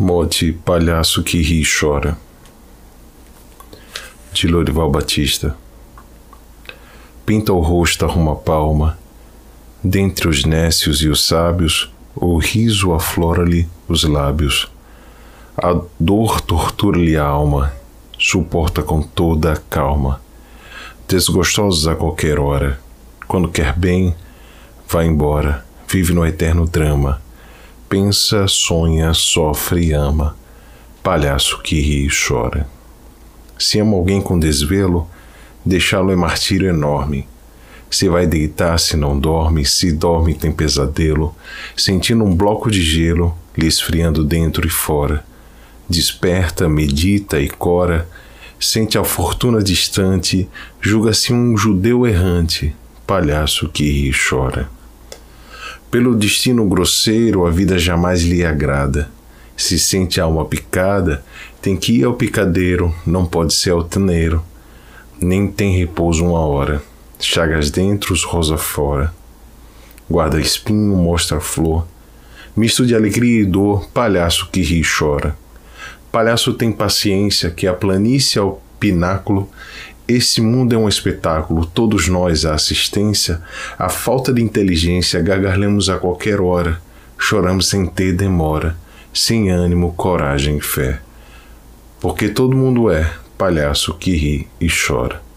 Mote Palhaço que ri e chora. De Lorival Batista. Pinta o rosto, arruma a palma. Dentre os nécios e os sábios O riso aflora-lhe os lábios. A dor tortura-lhe a alma Suporta com toda a calma. Desgostosos a qualquer hora. Quando quer bem, vai embora. Vive no eterno drama pensa, sonha, sofre e ama, palhaço que ri e chora. Se ama alguém com desvelo, deixá-lo é martírio enorme. Se vai deitar, se não dorme, se dorme tem pesadelo, sentindo um bloco de gelo lhe esfriando dentro e fora. Desperta, medita e cora, sente a fortuna distante, julga-se um judeu errante, palhaço que ri e chora. Pelo destino grosseiro, a vida jamais lhe agrada. Se sente a alma picada, tem que ir ao picadeiro, não pode ser altaneiro. Nem tem repouso uma hora. Chagas dentro, rosa fora. Guarda espinho, mostra flor. Misto de alegria e dor, palhaço que ri e chora. Palhaço tem paciência que a planície ao pináculo esse mundo é um espetáculo, todos nós, a assistência, a falta de inteligência, gargalhamos a qualquer hora, choramos sem ter demora, sem ânimo, coragem e fé. Porque todo mundo é palhaço que ri e chora.